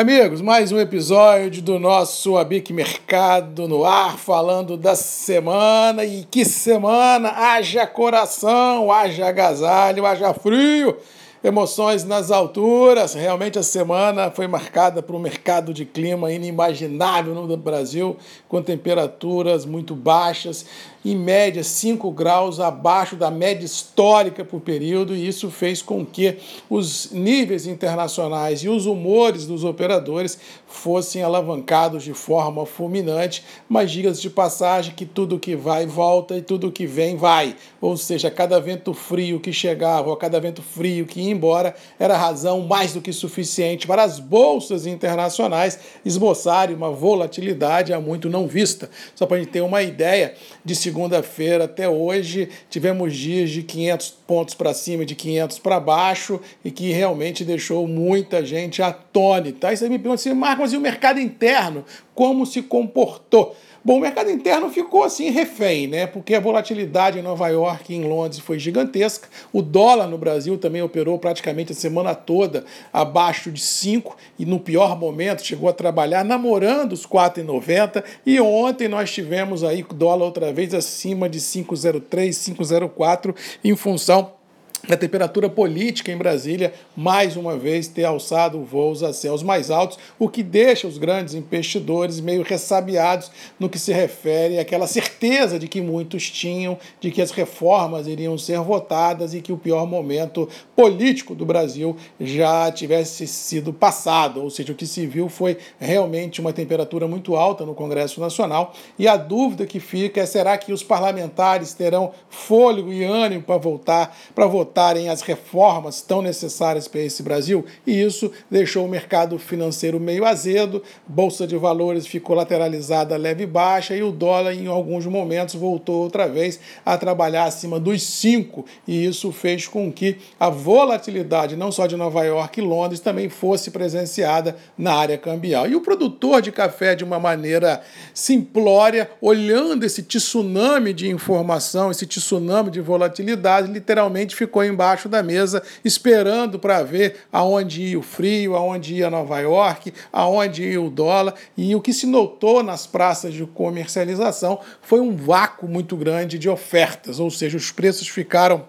Amigos, mais um episódio do nosso Abic Mercado no ar, falando da semana. E que semana! Haja coração, haja agasalho, haja frio emoções nas alturas. Realmente a semana foi marcada por um mercado de clima inimaginável no Brasil, com temperaturas muito baixas, em média 5 graus abaixo da média histórica por período, e isso fez com que os níveis internacionais e os humores dos operadores fossem alavancados de forma fulminante, mas diga-se de passagem que tudo que vai volta e tudo que vem vai. Ou seja, cada vento frio que chegava ou cada vento frio que embora era razão mais do que suficiente para as bolsas internacionais esboçarem uma volatilidade há muito não vista. Só para a gente ter uma ideia, de segunda-feira até hoje tivemos dias de 500 pontos para cima, de 500 para baixo e que realmente deixou muita gente atônita. Aí você me pergunta assim, Marcos, e o mercado interno? Como se comportou? Bom, o mercado interno ficou assim refém, né? Porque a volatilidade em Nova York e em Londres foi gigantesca. O dólar no Brasil também operou praticamente a semana toda abaixo de 5 e no pior momento chegou a trabalhar namorando os 4,90 e ontem nós tivemos aí o dólar outra vez acima de 5,03, 5,04 em função a temperatura política em Brasília, mais uma vez, ter alçado voos a céus mais altos, o que deixa os grandes investidores meio ressabiados no que se refere àquela certeza de que muitos tinham de que as reformas iriam ser votadas e que o pior momento político do Brasil já tivesse sido passado. Ou seja, o que se viu foi realmente uma temperatura muito alta no Congresso Nacional e a dúvida que fica é: será que os parlamentares terão fôlego e ânimo para voltar, para votar? Votarem as reformas tão necessárias para esse Brasil, e isso deixou o mercado financeiro meio azedo, bolsa de valores ficou lateralizada leve e baixa, e o dólar, em alguns momentos, voltou outra vez a trabalhar acima dos 5, e isso fez com que a volatilidade, não só de Nova York e Londres, também fosse presenciada na área cambial. E o produtor de café, de uma maneira simplória, olhando esse tsunami de informação, esse tsunami de volatilidade, literalmente ficou embaixo da mesa esperando para ver aonde ia o frio, aonde ia Nova York, aonde ia o dólar. E o que se notou nas praças de comercialização foi um vácuo muito grande de ofertas, ou seja, os preços ficaram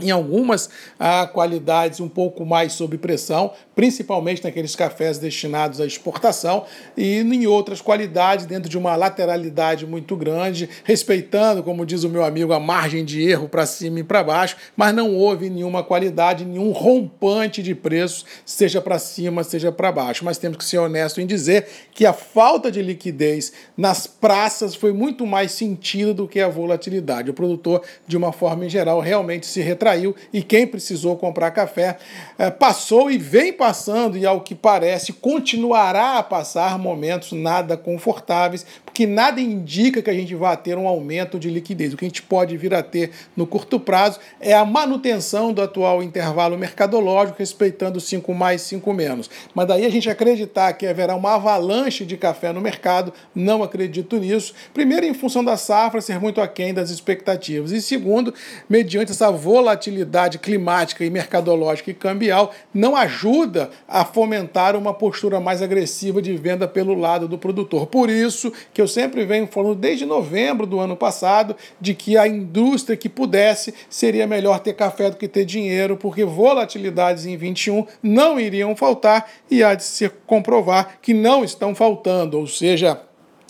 em algumas ah, qualidades um pouco mais sob pressão, principalmente naqueles cafés destinados à exportação, e em outras qualidades, dentro de uma lateralidade muito grande, respeitando, como diz o meu amigo, a margem de erro para cima e para baixo, mas não houve nenhuma qualidade, nenhum rompante de preços, seja para cima, seja para baixo. Mas temos que ser honesto em dizer que a falta de liquidez nas praças foi muito mais sentido do que a volatilidade. O produtor, de uma forma em geral, realmente se retraiu e quem precisou comprar café é, passou e vem passando, e ao que parece, continuará a passar momentos nada confortáveis, porque nada indica que a gente vá ter um aumento de liquidez. O que a gente pode vir a ter no curto prazo é a manutenção do atual intervalo mercadológico, respeitando 5 mais, 5 menos. Mas daí a gente acreditar que haverá uma avalanche de café no mercado, não acredito nisso. Primeiro, em função da safra ser muito aquém das expectativas. E segundo, mediante essa volatilidade climática e mercadológica e cambial não ajuda a fomentar uma postura mais agressiva de venda pelo lado do produtor. Por isso que eu sempre venho falando desde novembro do ano passado de que a indústria que pudesse seria melhor ter café do que ter dinheiro, porque volatilidades em 21 não iriam faltar e há de se comprovar que não estão faltando, ou seja,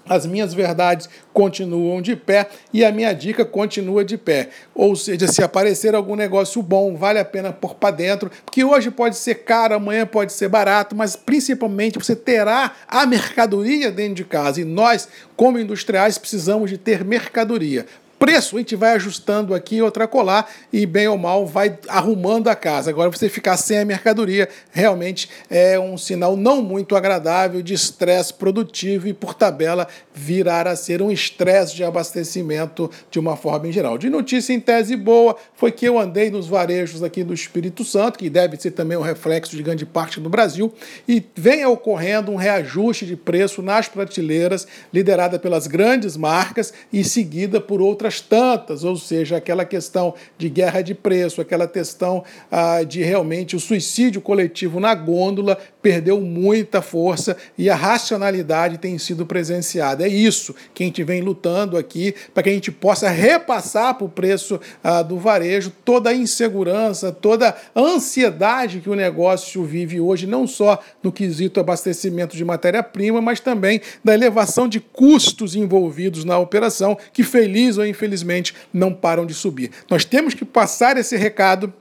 as minhas verdades continuam de pé e a minha dica continua de pé. Ou seja, se aparecer algum negócio bom, vale a pena pôr para dentro, porque hoje pode ser caro, amanhã pode ser barato, mas principalmente você terá a mercadoria dentro de casa. E nós, como industriais, precisamos de ter mercadoria preço a gente vai ajustando aqui outra colar e bem ou mal vai arrumando a casa. Agora você ficar sem a mercadoria realmente é um sinal não muito agradável de estresse produtivo e por tabela virar a ser um estresse de abastecimento de uma forma em geral. De notícia em tese boa foi que eu andei nos varejos aqui do Espírito Santo, que deve ser também um reflexo de grande parte do Brasil, e vem ocorrendo um reajuste de preço nas prateleiras liderada pelas grandes marcas e seguida por outras outras tantas, ou seja, aquela questão de guerra de preço, aquela questão ah, de realmente o suicídio coletivo na gôndola perdeu muita força e a racionalidade tem sido presenciada. É isso que a gente vem lutando aqui para que a gente possa repassar para o preço ah, do varejo toda a insegurança, toda a ansiedade que o negócio vive hoje, não só no quesito abastecimento de matéria-prima, mas também da elevação de custos envolvidos na operação, que feliz ou infelizmente não param de subir. Nós temos que passar esse recado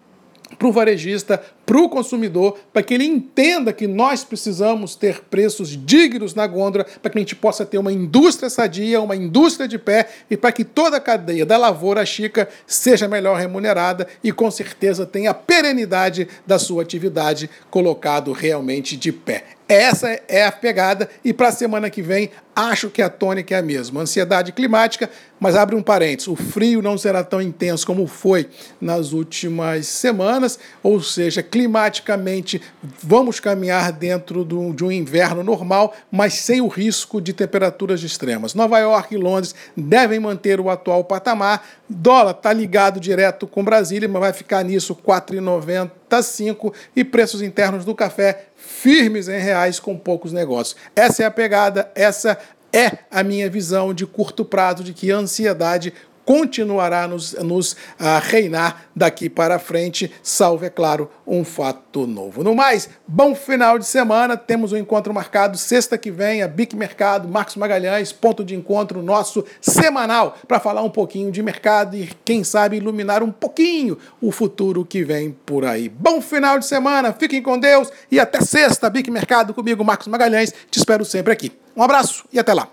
para o varejista, para o consumidor, para que ele entenda que nós precisamos ter preços dignos na gôndola, para que a gente possa ter uma indústria sadia, uma indústria de pé e para que toda a cadeia da lavoura chica seja melhor remunerada e com certeza tenha a perenidade da sua atividade colocado realmente de pé. Essa é a pegada e para a semana que vem acho que a tônica é a mesma. Ansiedade climática, mas abre um parênteses, o frio não será tão intenso como foi nas últimas semanas, ou seja, climaticamente vamos caminhar dentro do, de um inverno normal, mas sem o risco de temperaturas extremas. Nova York e Londres devem manter o atual patamar. Dólar está ligado direto com Brasília, mas vai ficar nisso 4,95 e preços internos do café firmes em reais com poucos negócios. Essa é a pegada, essa é a minha visão de curto prazo de que a ansiedade continuará nos, nos a reinar daqui para frente, salvo, é claro, um fato novo. No mais, bom final de semana. Temos um encontro marcado sexta que vem, a Bic Mercado, Marcos Magalhães, ponto de encontro nosso semanal, para falar um pouquinho de mercado e, quem sabe, iluminar um pouquinho o futuro que vem por aí. Bom final de semana, fiquem com Deus e até sexta, Bic Mercado comigo, Marcos Magalhães. Te espero sempre aqui. Um abraço e até lá.